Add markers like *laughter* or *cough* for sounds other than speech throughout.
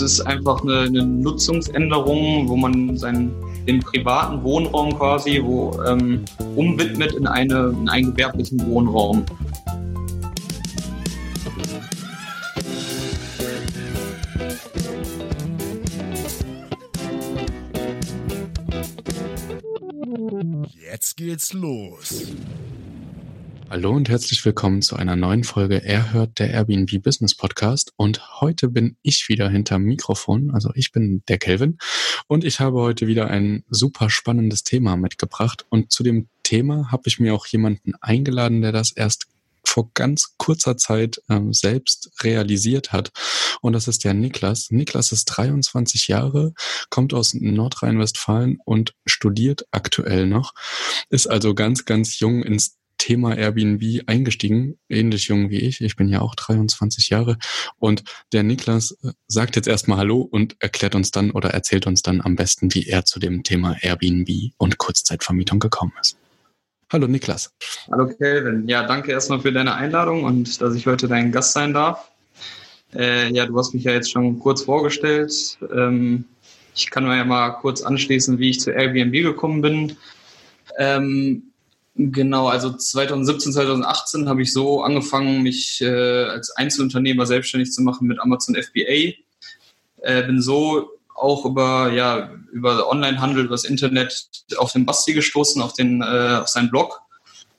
Es ist einfach eine, eine Nutzungsänderung, wo man seinen den privaten Wohnraum quasi wo, ähm, umwidmet in, eine, in einen gewerblichen Wohnraum. Jetzt geht's los. Hallo und herzlich willkommen zu einer neuen Folge Er hört der Airbnb Business Podcast und heute bin ich wieder hinterm Mikrofon, also ich bin der Kelvin und ich habe heute wieder ein super spannendes Thema mitgebracht und zu dem Thema habe ich mir auch jemanden eingeladen, der das erst vor ganz kurzer Zeit ähm, selbst realisiert hat. Und das ist der Niklas. Niklas ist 23 Jahre, kommt aus Nordrhein-Westfalen und studiert aktuell noch, ist also ganz, ganz jung ins Thema Airbnb eingestiegen, ähnlich jung wie ich. Ich bin ja auch 23 Jahre. Und der Niklas äh, sagt jetzt erstmal Hallo und erklärt uns dann oder erzählt uns dann am besten, wie er zu dem Thema Airbnb und Kurzzeitvermietung gekommen ist. Hallo Niklas. Hallo Kelvin. Ja, danke erstmal für deine Einladung und dass ich heute dein Gast sein darf. Äh, ja, du hast mich ja jetzt schon kurz vorgestellt. Ähm, ich kann mir ja mal kurz anschließen, wie ich zu Airbnb gekommen bin. Ähm, Genau, also 2017, 2018 habe ich so angefangen, mich äh, als Einzelunternehmer selbstständig zu machen mit Amazon FBA. Äh, bin so auch über, ja, über Onlinehandel, über das Internet auf den Basti gestoßen, auf, den, äh, auf seinen Blog.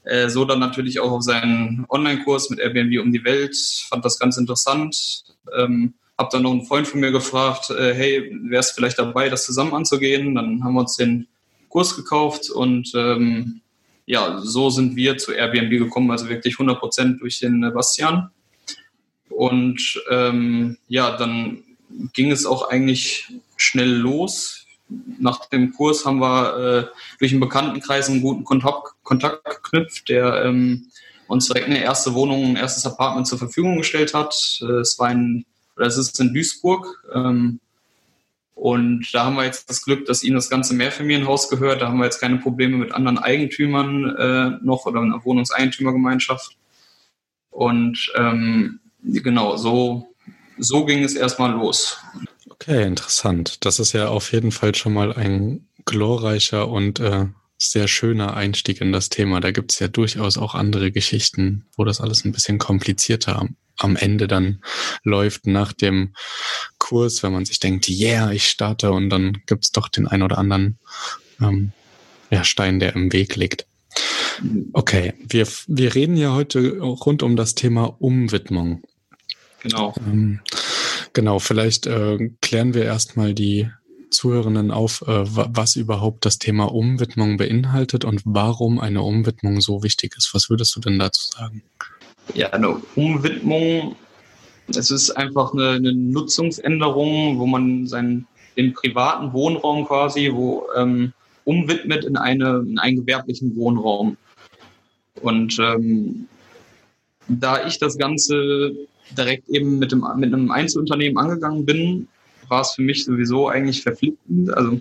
Äh, so dann natürlich auch auf seinen Online-Kurs mit Airbnb um die Welt. Fand das ganz interessant. Ähm, habe dann noch einen Freund von mir gefragt, äh, hey, wärst vielleicht dabei, das zusammen anzugehen? Dann haben wir uns den Kurs gekauft und ähm, ja, so sind wir zu Airbnb gekommen, also wirklich 100 Prozent durch den Bastian. Und ähm, ja, dann ging es auch eigentlich schnell los. Nach dem Kurs haben wir äh, durch einen Bekanntenkreis einen guten Kontakt, Kontakt geknüpft, der ähm, uns direkt eine erste Wohnung, ein erstes Apartment zur Verfügung gestellt hat. Äh, es war ein, oder es ist in Duisburg. Ähm, und da haben wir jetzt das Glück, dass ihnen das ganze Mehrfamilienhaus gehört. Da haben wir jetzt keine Probleme mit anderen Eigentümern äh, noch oder einer Wohnungseigentümergemeinschaft. Und ähm, genau, so, so ging es erstmal los. Okay, interessant. Das ist ja auf jeden Fall schon mal ein glorreicher und äh, sehr schöner Einstieg in das Thema. Da gibt es ja durchaus auch andere Geschichten, wo das alles ein bisschen komplizierter am Ende dann läuft nach dem Kurs, wenn man sich denkt, yeah, ich starte und dann gibt es doch den ein oder anderen ähm, ja, Stein, der im Weg liegt. Okay, wir, wir reden ja heute rund um das Thema Umwidmung. Genau. Ähm, genau, vielleicht äh, klären wir erstmal die Zuhörenden auf, äh, was überhaupt das Thema Umwidmung beinhaltet und warum eine Umwidmung so wichtig ist. Was würdest du denn dazu sagen? Ja, eine Umwidmung, es ist einfach eine, eine Nutzungsänderung, wo man seinen den privaten Wohnraum quasi wo ähm, umwidmet in, eine, in einen gewerblichen Wohnraum. Und ähm, da ich das Ganze direkt eben mit, dem, mit einem Einzelunternehmen angegangen bin, war es für mich sowieso eigentlich verpflichtend. Also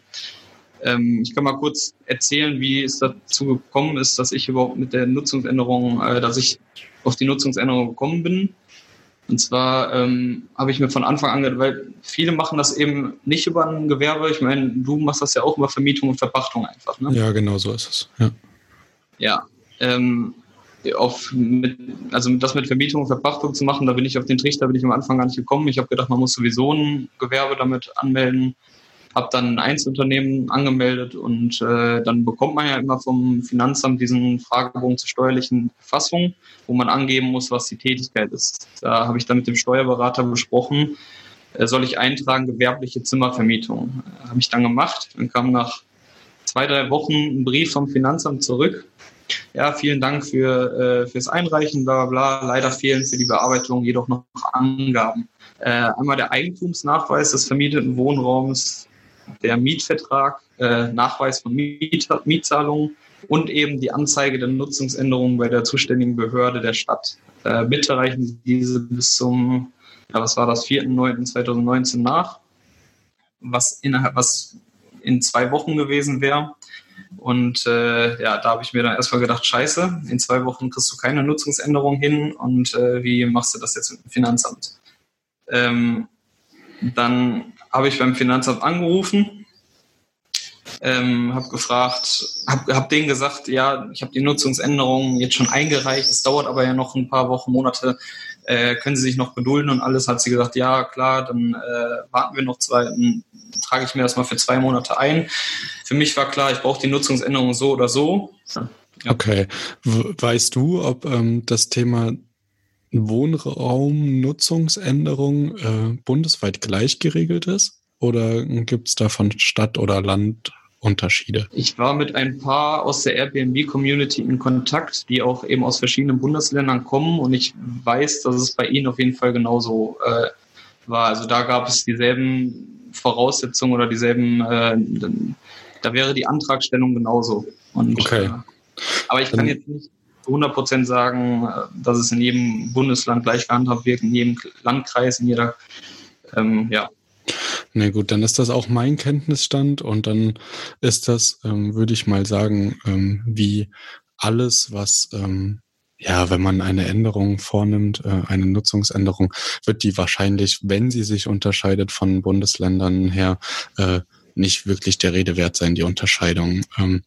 ähm, ich kann mal kurz erzählen, wie es dazu gekommen ist, dass ich überhaupt mit der Nutzungsänderung, äh, dass ich auf die Nutzungsänderung gekommen bin. Und zwar ähm, habe ich mir von Anfang an, weil viele machen das eben nicht über ein Gewerbe. Ich meine, du machst das ja auch über Vermietung und Verpachtung einfach. Ne? Ja, genau so ist es. Ja. Ja. Ähm, auf mit, also das mit Vermietung und Verpachtung zu machen, da bin ich auf den Trichter, bin ich am Anfang gar nicht gekommen. Ich habe gedacht, man muss sowieso ein Gewerbe damit anmelden. Habe dann ein Einzelunternehmen angemeldet und äh, dann bekommt man ja immer vom Finanzamt diesen Fragebogen zur steuerlichen Erfassung, wo man angeben muss, was die Tätigkeit ist. Da habe ich dann mit dem Steuerberater besprochen, äh, soll ich eintragen gewerbliche Zimmervermietung. Äh, habe ich dann gemacht. Dann kam nach zwei, drei Wochen ein Brief vom Finanzamt zurück ja, vielen Dank für, äh, fürs Einreichen, bla bla bla. Leider fehlen für die Bearbeitung jedoch noch Angaben. Äh, einmal der Eigentumsnachweis des vermieteten Wohnraums, der Mietvertrag, äh, Nachweis von Miet Mietzahlungen und eben die Anzeige der Nutzungsänderungen bei der zuständigen Behörde der Stadt. Äh, bitte reichen Sie diese bis zum, ja, was war das, 4.9.2019 nach, was innerhalb, was in zwei Wochen gewesen wäre. Und äh, ja, da habe ich mir dann erstmal gedacht, scheiße, in zwei Wochen kriegst du keine Nutzungsänderung hin und äh, wie machst du das jetzt mit dem Finanzamt? Ähm, dann habe ich beim Finanzamt angerufen, ähm, habe gefragt, habe hab denen gesagt, ja, ich habe die Nutzungsänderungen jetzt schon eingereicht, es dauert aber ja noch ein paar Wochen, Monate, äh, können Sie sich noch gedulden und alles, hat sie gesagt, ja, klar, dann äh, warten wir noch zwei, dann trage ich mir das mal für zwei Monate ein. Für mich war klar, ich brauche die Nutzungsänderungen so oder so. Ja. Okay. Weißt du, ob ähm, das Thema Wohnraumnutzungsänderung äh, bundesweit gleich geregelt ist? Oder gibt es da von Stadt oder Land Unterschiede? Ich war mit ein paar aus der Airbnb-Community in Kontakt, die auch eben aus verschiedenen Bundesländern kommen und ich weiß, dass es bei ihnen auf jeden Fall genauso äh, war. Also da gab es dieselben Voraussetzungen oder dieselben, äh, da wäre die Antragstellung genauso. Und, okay. Äh, aber ich kann jetzt nicht zu 100 Prozent sagen, äh, dass es in jedem Bundesland gleich gehandhabt wird, in jedem Landkreis, in jeder, ähm, ja. Na gut, dann ist das auch mein Kenntnisstand und dann ist das, ähm, würde ich mal sagen, ähm, wie alles, was ähm, ja, wenn man eine Änderung vornimmt, äh, eine Nutzungsänderung, wird die wahrscheinlich, wenn sie sich unterscheidet von Bundesländern her, äh, nicht wirklich der Rede wert sein, die Unterscheidung. Ähm,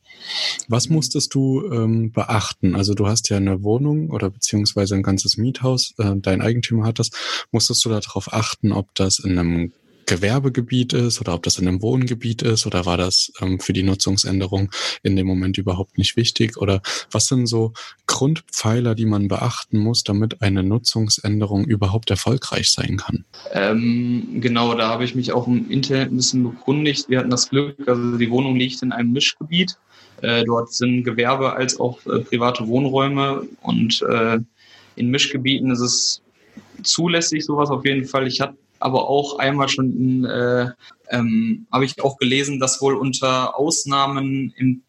was musstest du ähm, beachten? Also du hast ja eine Wohnung oder beziehungsweise ein ganzes Miethaus, äh, dein Eigentümer hat das. Musstest du darauf achten, ob das in einem Gewerbegebiet ist oder ob das in einem Wohngebiet ist oder war das ähm, für die Nutzungsänderung in dem Moment überhaupt nicht wichtig oder was sind so Grundpfeiler, die man beachten muss, damit eine Nutzungsänderung überhaupt erfolgreich sein kann? Ähm, genau, da habe ich mich auch im Internet ein bisschen bekundigt. Wir hatten das Glück, also die Wohnung liegt in einem Mischgebiet. Äh, dort sind Gewerbe als auch äh, private Wohnräume und äh, in Mischgebieten ist es zulässig, sowas auf jeden Fall. Ich hatte aber auch einmal schon äh, ähm, habe ich auch gelesen, dass wohl unter Ausnahmen in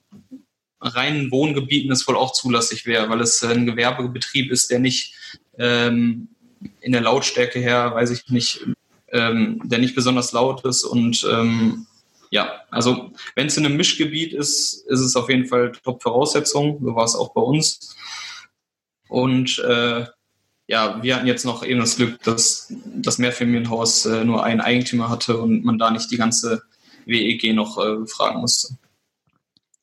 reinen Wohngebieten es wohl auch zulässig wäre, weil es ein Gewerbebetrieb ist, der nicht ähm, in der Lautstärke her, weiß ich nicht, ähm, der nicht besonders laut ist und ähm, ja, also wenn es in einem Mischgebiet ist, ist es auf jeden Fall Top-Voraussetzung. So war es auch bei uns. Und äh, ja, wir hatten jetzt noch eben das Glück, dass das Mehrfamilienhaus äh, nur einen Eigentümer hatte und man da nicht die ganze WEG noch äh, fragen musste.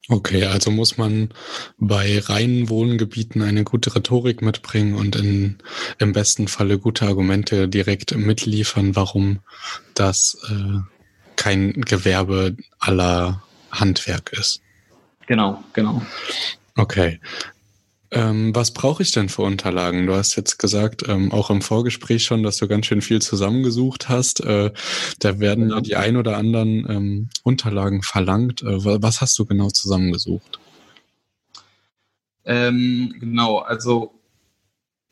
Okay, also muss man bei reinen Wohngebieten eine gute Rhetorik mitbringen und in, im besten Falle gute Argumente direkt mitliefern, warum das äh, kein Gewerbe aller Handwerk ist. Genau, genau. Okay. Ähm, was brauche ich denn für Unterlagen? Du hast jetzt gesagt, ähm, auch im Vorgespräch schon, dass du ganz schön viel zusammengesucht hast. Äh, da werden ja die ein oder anderen ähm, Unterlagen verlangt. Äh, was hast du genau zusammengesucht? Ähm, genau, also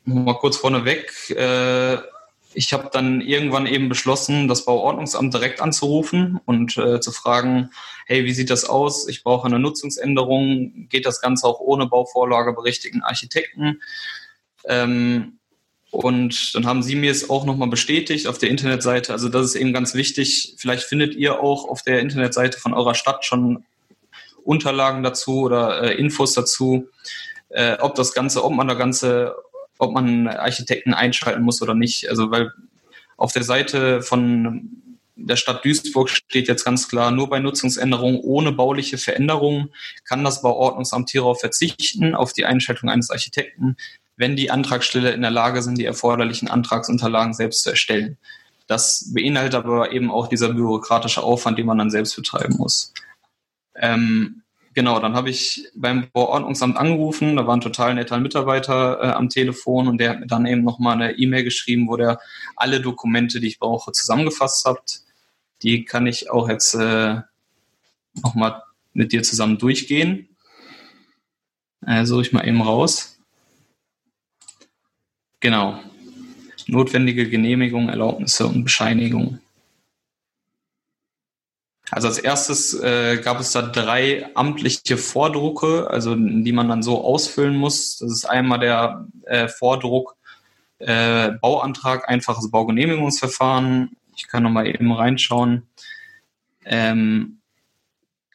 mal kurz vorneweg. Äh, ich habe dann irgendwann eben beschlossen, das Bauordnungsamt direkt anzurufen und äh, zu fragen, hey, wie sieht das aus? Ich brauche eine Nutzungsänderung. Geht das Ganze auch ohne Bauvorlage berichtigten Architekten? Ähm, und dann haben sie mir es auch nochmal bestätigt auf der Internetseite. Also das ist eben ganz wichtig. Vielleicht findet ihr auch auf der Internetseite von eurer Stadt schon Unterlagen dazu oder äh, Infos dazu, äh, ob das Ganze, ob man da Ganze ob man Architekten einschalten muss oder nicht. Also weil auf der Seite von der Stadt Duisburg steht jetzt ganz klar, nur bei Nutzungsänderungen ohne bauliche Veränderungen kann das Bauordnungsamt hierauf verzichten, auf die Einschaltung eines Architekten, wenn die Antragsteller in der Lage sind, die erforderlichen Antragsunterlagen selbst zu erstellen. Das beinhaltet aber eben auch dieser bürokratische Aufwand, den man dann selbst betreiben muss. Ähm, Genau, dann habe ich beim Bauordnungsamt angerufen, da war ein total netter Mitarbeiter äh, am Telefon und der hat mir dann eben nochmal eine E-Mail geschrieben, wo der alle Dokumente, die ich brauche, zusammengefasst hat. Die kann ich auch jetzt äh, nochmal mit dir zusammen durchgehen. Äh, suche ich mal eben raus. Genau. Notwendige Genehmigung, Erlaubnisse und Bescheinigung. Also als erstes äh, gab es da drei amtliche Vordrucke, also die man dann so ausfüllen muss. Das ist einmal der äh, Vordruck äh, Bauantrag, einfaches Baugenehmigungsverfahren. Ich kann nochmal eben reinschauen. Ähm,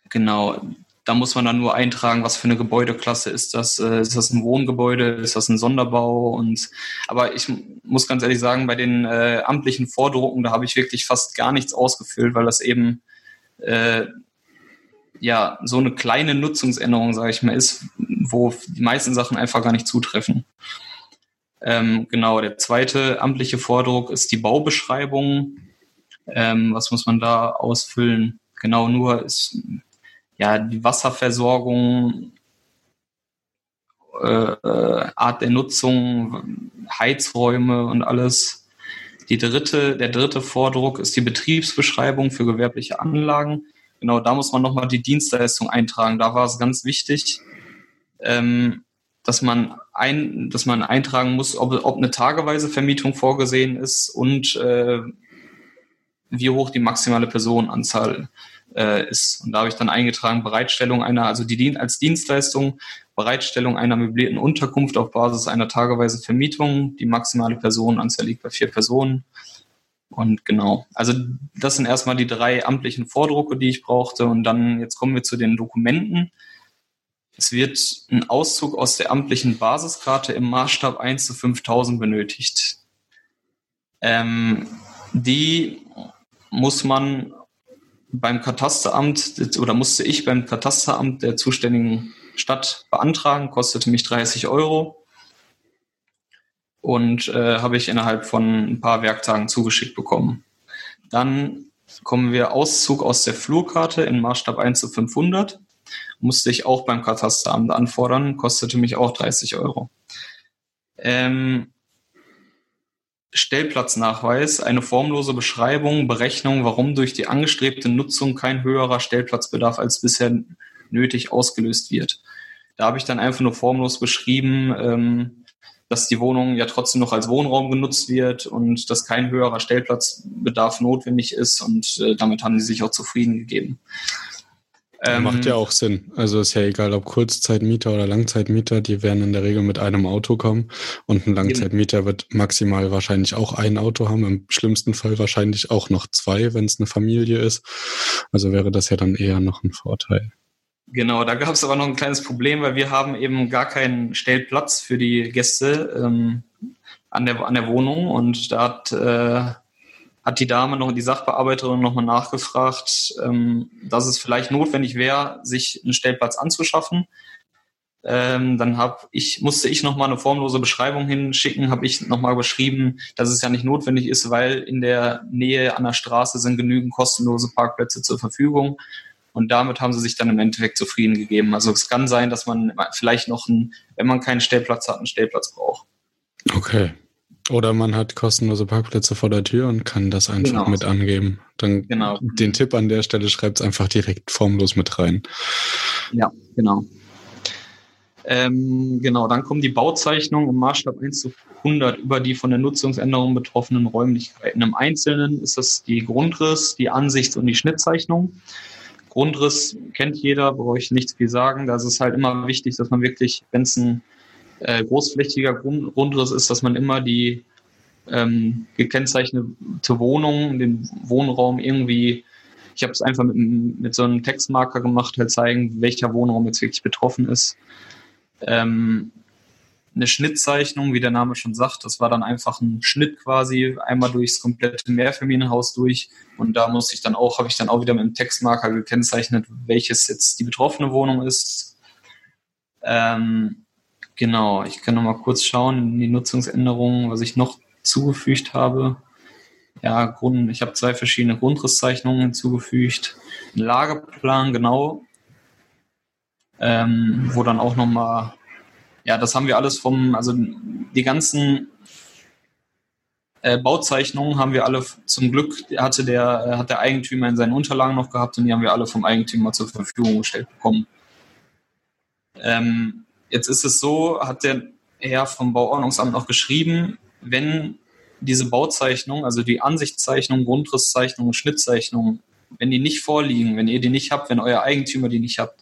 genau. da muss man dann nur eintragen, was für eine Gebäudeklasse ist das. Äh, ist das ein Wohngebäude? Ist das ein Sonderbau? Und aber ich muss ganz ehrlich sagen, bei den äh, amtlichen Vordrucken, da habe ich wirklich fast gar nichts ausgefüllt, weil das eben äh, ja so eine kleine Nutzungsänderung, sage ich mal, ist, wo die meisten Sachen einfach gar nicht zutreffen. Ähm, genau, der zweite amtliche Vordruck ist die Baubeschreibung. Ähm, was muss man da ausfüllen? Genau, nur ist ja, die Wasserversorgung, äh, Art der Nutzung, Heizräume und alles. Die dritte, der dritte Vordruck ist die Betriebsbeschreibung für gewerbliche Anlagen. Genau, da muss man nochmal die Dienstleistung eintragen. Da war es ganz wichtig, ähm, dass man ein, dass man eintragen muss, ob, ob eine tageweise Vermietung vorgesehen ist und äh, wie hoch die maximale Personenanzahl äh, ist. Und da habe ich dann eingetragen, Bereitstellung einer, also die als Dienstleistung, Bereitstellung einer möblierten Unterkunft auf Basis einer tageweise Vermietung. Die maximale Personenanzahl liegt bei vier Personen. Und genau, also das sind erstmal die drei amtlichen Vordrucke, die ich brauchte. Und dann, jetzt kommen wir zu den Dokumenten. Es wird ein Auszug aus der amtlichen Basiskarte im Maßstab 1 zu 5000 benötigt. Ähm, die muss man beim Katasteramt oder musste ich beim Katasteramt der zuständigen Stadt beantragen, kostete mich 30 Euro und äh, habe ich innerhalb von ein paar Werktagen zugeschickt bekommen. Dann kommen wir Auszug aus der Flurkarte in Maßstab 1 zu 500. Musste ich auch beim Katasteramt anfordern, kostete mich auch 30 Euro. Ähm, Stellplatznachweis, eine formlose Beschreibung, Berechnung, warum durch die angestrebte Nutzung kein höherer Stellplatzbedarf als bisher nötig ausgelöst wird. Da habe ich dann einfach nur formlos beschrieben, ähm, dass die Wohnung ja trotzdem noch als Wohnraum genutzt wird und dass kein höherer Stellplatzbedarf notwendig ist und äh, damit haben sie sich auch zufrieden gegeben. Ähm, Macht ja auch Sinn. Also ist ja egal, ob Kurzzeitmieter oder Langzeitmieter, die werden in der Regel mit einem Auto kommen und ein Langzeitmieter wird maximal wahrscheinlich auch ein Auto haben, im schlimmsten Fall wahrscheinlich auch noch zwei, wenn es eine Familie ist. Also wäre das ja dann eher noch ein Vorteil. Genau, da gab es aber noch ein kleines Problem, weil wir haben eben gar keinen Stellplatz für die Gäste ähm, an, der, an der Wohnung und da hat äh, hat die Dame noch, die Sachbearbeiterin nochmal nachgefragt, ähm, dass es vielleicht notwendig wäre, sich einen Stellplatz anzuschaffen. Ähm, dann hab ich, musste ich nochmal eine formlose Beschreibung hinschicken, habe ich nochmal beschrieben, dass es ja nicht notwendig ist, weil in der Nähe an der Straße sind genügend kostenlose Parkplätze zur Verfügung. Und damit haben sie sich dann im Endeffekt zufrieden gegeben. Also es kann sein, dass man vielleicht noch, einen, wenn man keinen Stellplatz hat, einen Stellplatz braucht. Okay, oder man hat kostenlose Parkplätze vor der Tür und kann das einfach genau. mit angeben. Dann genau. den Tipp an der Stelle schreibt es einfach direkt formlos mit rein. Ja, genau. Ähm, genau, dann kommen die Bauzeichnungen im Maßstab 1 zu 100 über die von der Nutzungsänderung betroffenen Räumlichkeiten. Im Einzelnen ist das die Grundriss, die Ansichts- und die Schnittzeichnung. Grundriss kennt jeder, brauche ich nichts viel sagen. Da ist es halt immer wichtig, dass man wirklich, wenn es ein äh, großflächiger Grund, Grundriss ist, dass man immer die ähm, gekennzeichnete Wohnung, den Wohnraum irgendwie, ich habe es einfach mit, mit so einem Textmarker gemacht, halt zeigen, welcher Wohnraum jetzt wirklich betroffen ist. Ähm, eine Schnittzeichnung, wie der Name schon sagt, das war dann einfach ein Schnitt quasi einmal durchs komplette Mehrfamilienhaus durch und da musste ich dann auch, habe ich dann auch wieder mit dem Textmarker gekennzeichnet, welches jetzt die betroffene Wohnung ist. Ähm, Genau, ich kann noch mal kurz schauen in die Nutzungsänderungen, was ich noch zugefügt habe. Ja, Grund, ich habe zwei verschiedene Grundrisszeichnungen hinzugefügt. Ein Lageplan, genau, ähm, wo dann auch noch mal, ja, das haben wir alles vom, also die ganzen äh, Bauzeichnungen haben wir alle zum Glück, hatte der, hat der Eigentümer in seinen Unterlagen noch gehabt und die haben wir alle vom Eigentümer zur Verfügung gestellt bekommen. Ähm, Jetzt ist es so, hat der Herr vom Bauordnungsamt noch geschrieben, wenn diese Bauzeichnung, also die Ansichtszeichnung, Grundrisszeichnung, Schnittzeichnung, wenn die nicht vorliegen, wenn ihr die nicht habt, wenn euer Eigentümer die nicht habt,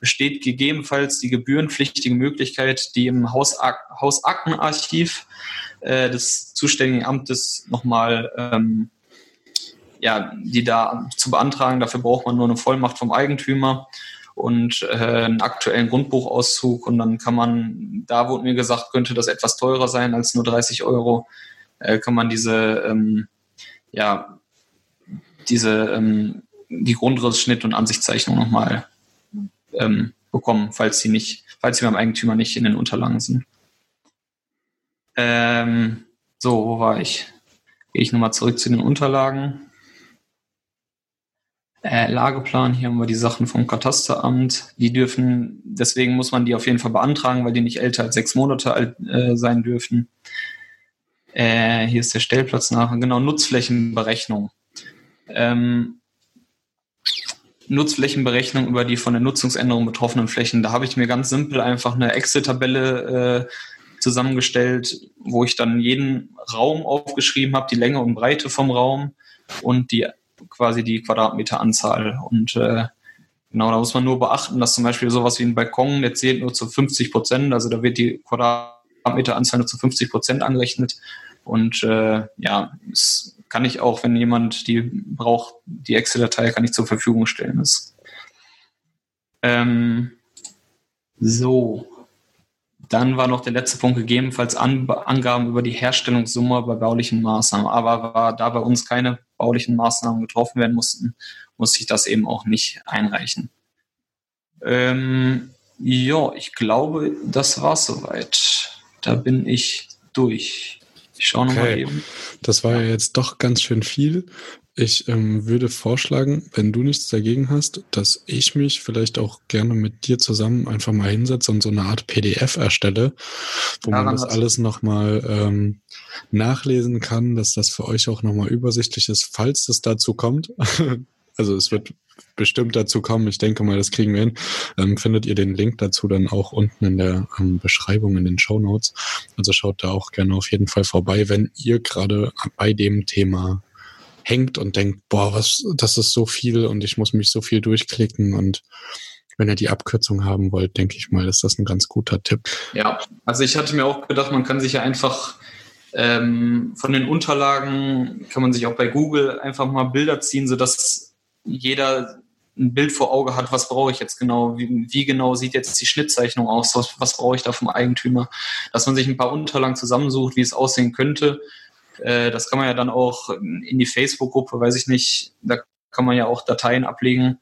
besteht gegebenenfalls die gebührenpflichtige Möglichkeit, die im Hausak Hausaktenarchiv äh, des zuständigen Amtes nochmal ähm, ja, die da zu beantragen. Dafür braucht man nur eine Vollmacht vom Eigentümer und äh, einen aktuellen Grundbuchauszug und dann kann man, da wurde mir gesagt, könnte das etwas teurer sein als nur 30 Euro, äh, kann man diese, ähm, ja, diese, ähm, die Grundrissschnitt und Ansichtszeichnung nochmal ähm, bekommen, falls sie nicht, falls sie beim Eigentümer nicht in den Unterlagen sind. Ähm, so, wo war ich? Gehe ich nochmal zurück zu den Unterlagen. Äh, Lageplan, hier haben wir die Sachen vom Katasteramt. Die dürfen, deswegen muss man die auf jeden Fall beantragen, weil die nicht älter als sechs Monate alt äh, sein dürfen. Äh, hier ist der Stellplatz nach. Genau, Nutzflächenberechnung. Ähm, Nutzflächenberechnung über die von der Nutzungsänderung betroffenen Flächen. Da habe ich mir ganz simpel einfach eine Excel-Tabelle äh, zusammengestellt, wo ich dann jeden Raum aufgeschrieben habe, die Länge und Breite vom Raum und die quasi die Quadratmeteranzahl. Und äh, genau, da muss man nur beachten, dass zum Beispiel sowas wie ein Balkon, der zählt nur zu 50 Prozent, also da wird die Quadratmeteranzahl nur zu 50 Prozent angerechnet. Und äh, ja, es kann ich auch, wenn jemand die braucht, die Excel-Datei kann ich zur Verfügung stellen. Das, ähm, so, dann war noch der letzte Punkt gegebenenfalls An Angaben über die Herstellungssumme bei baulichen Maßnahmen. Aber war da bei uns keine baulichen Maßnahmen getroffen werden mussten, musste ich das eben auch nicht einreichen. Ähm, ja, ich glaube, das war soweit. Da bin ich durch. Ich schaue okay. nochmal eben. Das war ja jetzt doch ganz schön viel. Ich ähm, würde vorschlagen, wenn du nichts dagegen hast, dass ich mich vielleicht auch gerne mit dir zusammen einfach mal hinsetze und so eine Art PDF erstelle, wo Daran man das alles nochmal ähm, nachlesen kann, dass das für euch auch nochmal übersichtlich ist, falls es dazu kommt. *laughs* also es wird bestimmt dazu kommen. Ich denke mal, das kriegen wir hin. Ähm, findet ihr den Link dazu dann auch unten in der ähm, Beschreibung in den Show Notes. Also schaut da auch gerne auf jeden Fall vorbei, wenn ihr gerade bei dem Thema hängt und denkt, boah, was, das ist so viel und ich muss mich so viel durchklicken und wenn ihr die Abkürzung haben wollt, denke ich mal, ist das ein ganz guter Tipp. Ja, also ich hatte mir auch gedacht, man kann sich ja einfach ähm, von den Unterlagen, kann man sich auch bei Google einfach mal Bilder ziehen, sodass jeder ein Bild vor Auge hat, was brauche ich jetzt genau, wie, wie genau sieht jetzt die Schnittzeichnung aus, was, was brauche ich da vom Eigentümer, dass man sich ein paar Unterlagen zusammensucht, wie es aussehen könnte äh, das kann man ja dann auch in die Facebook-Gruppe, weiß ich nicht, da kann man ja auch Dateien ablegen.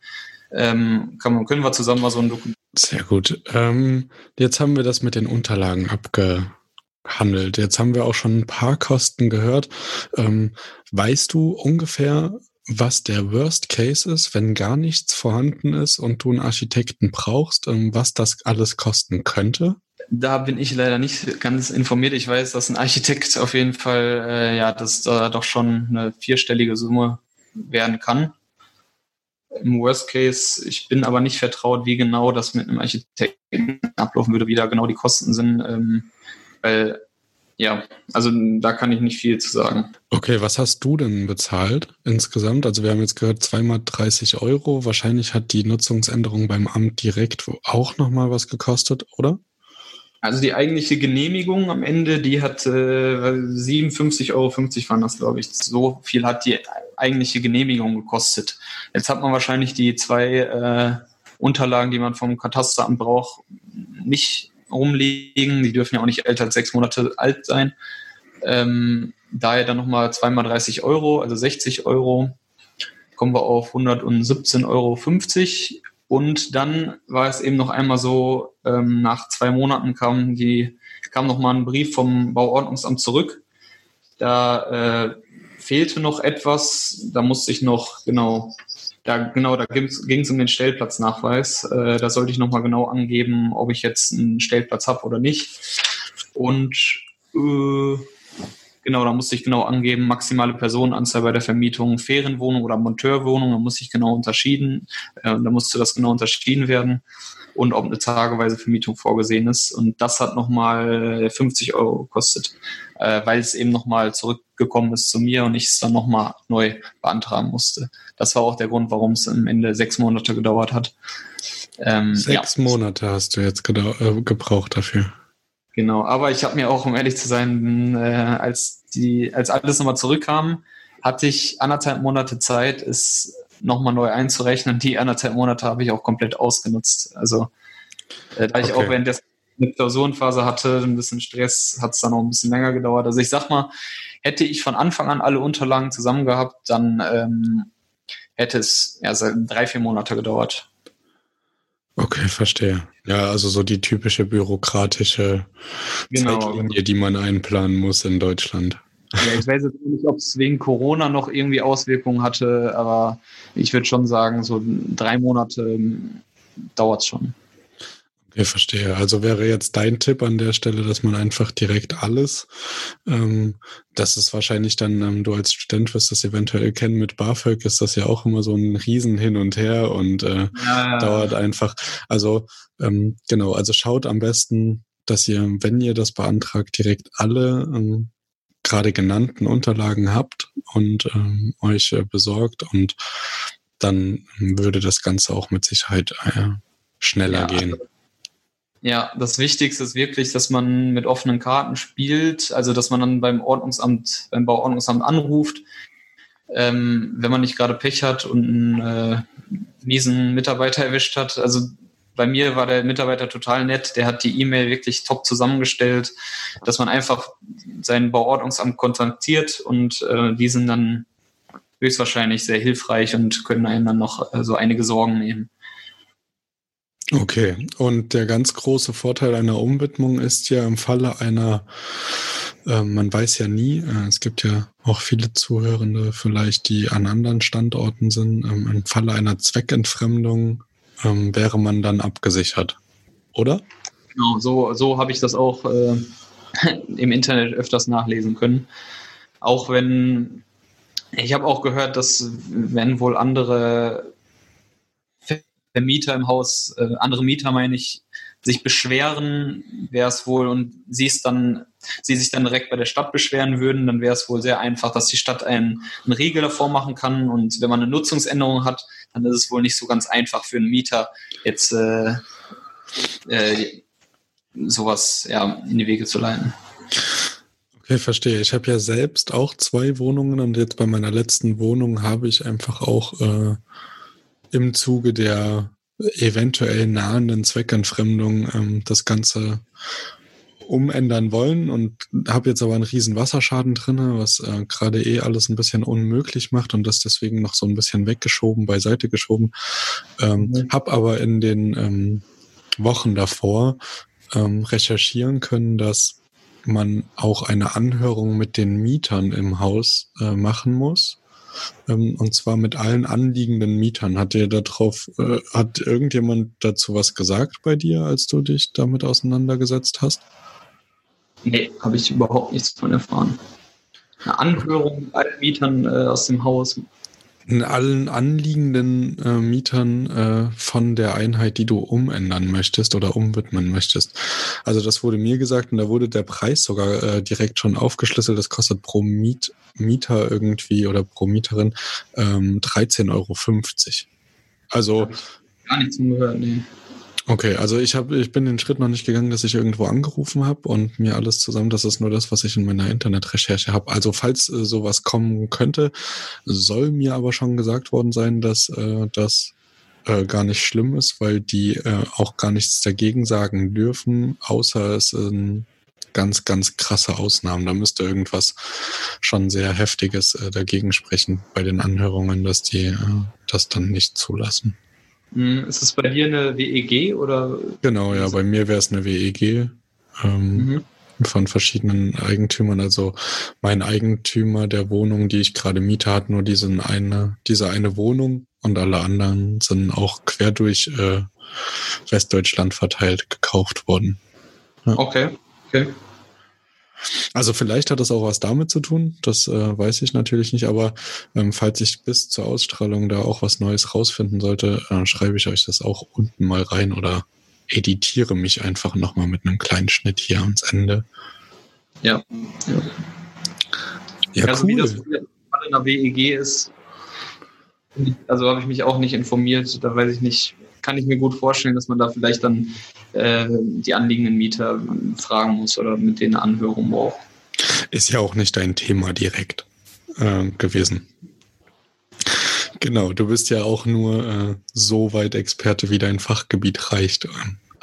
Ähm, kann man, können wir zusammen mal so ein Dokument. Sehr gut. Ähm, jetzt haben wir das mit den Unterlagen abgehandelt. Jetzt haben wir auch schon ein paar Kosten gehört. Ähm, weißt du ungefähr, was der Worst Case ist, wenn gar nichts vorhanden ist und du einen Architekten brauchst, ähm, was das alles kosten könnte? Da bin ich leider nicht ganz informiert. Ich weiß, dass ein Architekt auf jeden Fall, äh, ja, das da doch schon eine vierstellige Summe werden kann. Im Worst Case, ich bin aber nicht vertraut, wie genau das mit einem Architekten ablaufen würde, wie da genau die Kosten sind, ähm, weil ja, also da kann ich nicht viel zu sagen. Okay, was hast du denn bezahlt insgesamt? Also wir haben jetzt gehört, zweimal 30 Euro. Wahrscheinlich hat die Nutzungsänderung beim Amt direkt auch nochmal was gekostet, oder? Also die eigentliche Genehmigung am Ende, die hat äh, 57,50 Euro waren das, glaube ich. So viel hat die eigentliche Genehmigung gekostet. Jetzt hat man wahrscheinlich die zwei äh, Unterlagen, die man vom Katasteramt braucht, nicht rumliegen. Die dürfen ja auch nicht älter als sechs Monate alt sein. Ähm, daher dann nochmal zweimal 30 Euro, also 60 Euro, kommen wir auf 117,50 Euro. Und dann war es eben noch einmal so, ähm, nach zwei Monaten kam die, kam noch mal ein Brief vom Bauordnungsamt zurück. Da äh, fehlte noch etwas, da musste ich noch, genau, da, genau, da ging es um den Stellplatznachweis. Äh, da sollte ich nochmal genau angeben, ob ich jetzt einen Stellplatz habe oder nicht. Und äh, Genau, da musste ich genau angeben, maximale Personenanzahl bei der Vermietung, Ferienwohnung oder Monteurwohnung, da musste ich genau unterschieden, äh, da musste das genau unterschieden werden und ob eine tageweise Vermietung vorgesehen ist. Und das hat nochmal 50 Euro gekostet, äh, weil es eben nochmal zurückgekommen ist zu mir und ich es dann nochmal neu beantragen musste. Das war auch der Grund, warum es am Ende sechs Monate gedauert hat. Ähm, sechs ja. Monate hast du jetzt äh, gebraucht dafür. Genau, aber ich habe mir auch, um ehrlich zu sein, äh, als die, als alles nochmal zurückkam, hatte ich anderthalb Monate Zeit, es nochmal neu einzurechnen. Die anderthalb Monate habe ich auch komplett ausgenutzt. Also äh, da ich okay. auch während der eine Klausurenphase hatte, ein bisschen Stress, hat es dann auch ein bisschen länger gedauert. Also ich sag mal, hätte ich von Anfang an alle Unterlagen zusammen gehabt, dann ähm, hätte es ja drei, vier Monate gedauert. Okay, verstehe. Ja, also so die typische bürokratische genau. Zeitlinie, die man einplanen muss in Deutschland. Ja, ich weiß jetzt nicht, ob es wegen Corona noch irgendwie Auswirkungen hatte, aber ich würde schon sagen, so drei Monate ähm, dauert es schon. Okay, verstehe. Also wäre jetzt dein Tipp an der Stelle, dass man einfach direkt alles, ähm, das ist wahrscheinlich dann, ähm, du als Student wirst das eventuell kennen, mit BAföG ist das ja auch immer so ein Riesen hin und her und äh, ja. dauert einfach. Also ähm, genau, also schaut am besten, dass ihr, wenn ihr das beantragt, direkt alle ähm, gerade genannten Unterlagen habt und ähm, euch äh, besorgt und dann würde das Ganze auch mit Sicherheit äh, schneller ja, gehen. Ja, das Wichtigste ist wirklich, dass man mit offenen Karten spielt, also dass man dann beim Ordnungsamt, beim Bauordnungsamt anruft, ähm, wenn man nicht gerade Pech hat und einen äh, miesen Mitarbeiter erwischt hat. Also bei mir war der Mitarbeiter total nett, der hat die E-Mail wirklich top zusammengestellt, dass man einfach sein Bauordnungsamt kontaktiert und äh, die sind dann höchstwahrscheinlich sehr hilfreich und können einem dann noch äh, so einige Sorgen nehmen. Okay, und der ganz große Vorteil einer Umwidmung ist ja im Falle einer, äh, man weiß ja nie, äh, es gibt ja auch viele Zuhörende vielleicht, die an anderen Standorten sind, ähm, im Falle einer Zweckentfremdung ähm, wäre man dann abgesichert, oder? Genau, so, so habe ich das auch äh, *laughs* im Internet öfters nachlesen können. Auch wenn, ich habe auch gehört, dass wenn wohl andere Vermieter im Haus, äh, andere Mieter meine ich, sich beschweren, wäre es wohl und sie es dann, sie sich dann direkt bei der Stadt beschweren würden, dann wäre es wohl sehr einfach, dass die Stadt einen, einen Riegel davor machen kann und wenn man eine Nutzungsänderung hat, dann ist es wohl nicht so ganz einfach für einen Mieter jetzt äh, äh, sowas ja, in die Wege zu leiten. Okay, verstehe. Ich habe ja selbst auch zwei Wohnungen und jetzt bei meiner letzten Wohnung habe ich einfach auch äh, im Zuge der eventuell nahenden Zweckentfremdung ähm, das Ganze umändern wollen und habe jetzt aber einen riesen Wasserschaden drinne, was äh, gerade eh alles ein bisschen unmöglich macht und das deswegen noch so ein bisschen weggeschoben, beiseite geschoben. Ähm, mhm. Habe aber in den ähm, Wochen davor ähm, recherchieren können, dass man auch eine Anhörung mit den Mietern im Haus äh, machen muss ähm, und zwar mit allen anliegenden Mietern. Hat dir darauf, äh, hat irgendjemand dazu was gesagt bei dir, als du dich damit auseinandergesetzt hast? Nee, habe ich überhaupt nichts von erfahren. Eine Anhörung mit allen Mietern äh, aus dem Haus in allen anliegenden äh, Mietern äh, von der Einheit, die du umändern möchtest oder umwidmen möchtest. Also das wurde mir gesagt und da wurde der Preis sogar äh, direkt schon aufgeschlüsselt. Das kostet pro Miet Mieter irgendwie oder pro Mieterin ähm, 13,50 Euro. Also gar nichts zugehört, nee. Okay, also ich habe, ich bin den Schritt noch nicht gegangen, dass ich irgendwo angerufen habe und mir alles zusammen, das ist nur das, was ich in meiner Internetrecherche habe. Also falls äh, sowas kommen könnte, soll mir aber schon gesagt worden sein, dass äh, das äh, gar nicht schlimm ist, weil die äh, auch gar nichts dagegen sagen dürfen, außer es sind ganz, ganz krasse Ausnahmen. Da müsste irgendwas schon sehr Heftiges äh, dagegen sprechen bei den Anhörungen, dass die äh, das dann nicht zulassen. Hm, ist es bei dir eine WEG oder? Genau, ja, bei mir wäre es eine WEG ähm, mhm. von verschiedenen Eigentümern. Also mein Eigentümer der Wohnung, die ich gerade miete, hat nur diesen eine, diese eine Wohnung und alle anderen sind auch quer durch äh, Westdeutschland verteilt gekauft worden. Ja. Okay, okay. Also vielleicht hat das auch was damit zu tun, das äh, weiß ich natürlich nicht, aber ähm, falls ich bis zur Ausstrahlung da auch was Neues rausfinden sollte, äh, schreibe ich euch das auch unten mal rein oder editiere mich einfach nochmal mit einem kleinen Schnitt hier ans Ende. Ja. Ja, ja also cool. wie das in der WEG ist, also habe ich mich auch nicht informiert, da weiß ich nicht, kann ich mir gut vorstellen, dass man da vielleicht dann äh, die anliegenden Mieter fragen muss oder mit denen Anhörung braucht. Ist ja auch nicht dein Thema direkt äh, gewesen. Genau, du bist ja auch nur äh, so weit Experte, wie dein Fachgebiet reicht.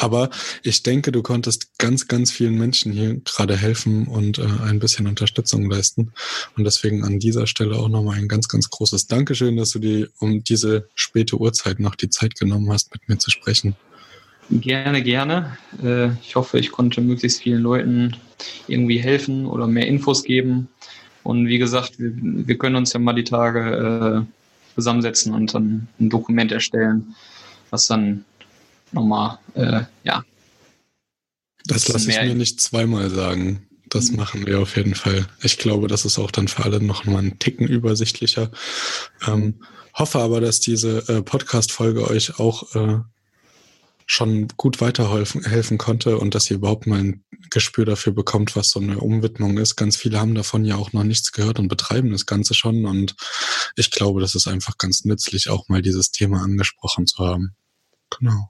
Aber ich denke, du konntest ganz, ganz vielen Menschen hier gerade helfen und äh, ein bisschen Unterstützung leisten. Und deswegen an dieser Stelle auch nochmal ein ganz, ganz großes Dankeschön, dass du dir um diese späte Uhrzeit noch die Zeit genommen hast, mit mir zu sprechen. Gerne, gerne. Äh, ich hoffe, ich konnte möglichst vielen Leuten irgendwie helfen oder mehr Infos geben. Und wie gesagt, wir, wir können uns ja mal die Tage äh, zusammensetzen und dann ein Dokument erstellen, was dann nochmal, äh, ja. Das lasse ich mir nicht zweimal sagen. Das mhm. machen wir auf jeden Fall. Ich glaube, das ist auch dann für alle noch mal einen Ticken übersichtlicher. Ähm, hoffe aber, dass diese äh, Podcast-Folge euch auch äh, schon gut weiterhelfen helfen konnte und dass ihr überhaupt mal ein Gespür dafür bekommt, was so eine Umwidmung ist. Ganz viele haben davon ja auch noch nichts gehört und betreiben das Ganze schon. Und ich glaube, das ist einfach ganz nützlich, auch mal dieses Thema angesprochen zu haben. Genau.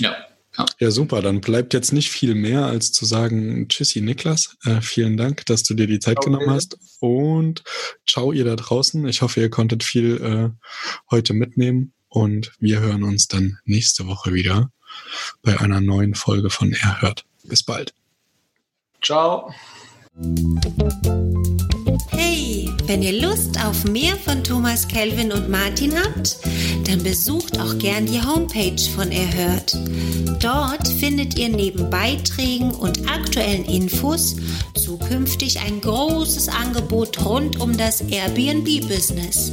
Ja. Ja. ja, super. Dann bleibt jetzt nicht viel mehr, als zu sagen, tschüssi Niklas. Äh, vielen Dank, dass du dir die Zeit okay. genommen hast. Und ciao ihr da draußen. Ich hoffe, ihr konntet viel äh, heute mitnehmen. Und wir hören uns dann nächste Woche wieder bei einer neuen Folge von Erhört. Bis bald. Ciao. Wenn ihr Lust auf mehr von Thomas Kelvin und Martin habt, dann besucht auch gern die Homepage von Erhört. Dort findet ihr neben Beiträgen und aktuellen Infos zukünftig ein großes Angebot rund um das Airbnb-Business.